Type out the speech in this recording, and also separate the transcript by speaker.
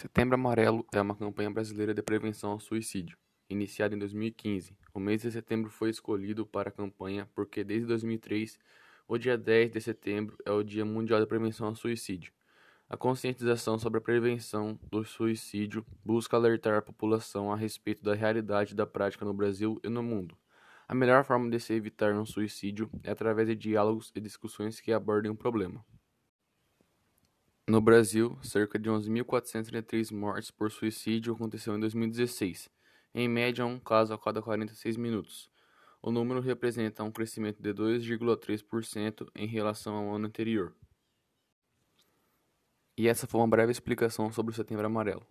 Speaker 1: Setembro Amarelo é uma campanha brasileira de prevenção ao suicídio, iniciada em 2015. O mês de setembro foi escolhido para a campanha porque, desde 2003, o dia 10 de setembro é o Dia Mundial de Prevenção ao Suicídio. A conscientização sobre a prevenção do suicídio busca alertar a população a respeito da realidade da prática no Brasil e no mundo. A melhor forma de se evitar um suicídio é através de diálogos e discussões que abordem o problema. No Brasil, cerca de 11.433 mortes por suicídio aconteceu em 2016, em média um caso a cada 46 minutos. O número representa um crescimento de 2,3% em relação ao ano anterior. E essa foi uma breve explicação sobre o Setembro Amarelo.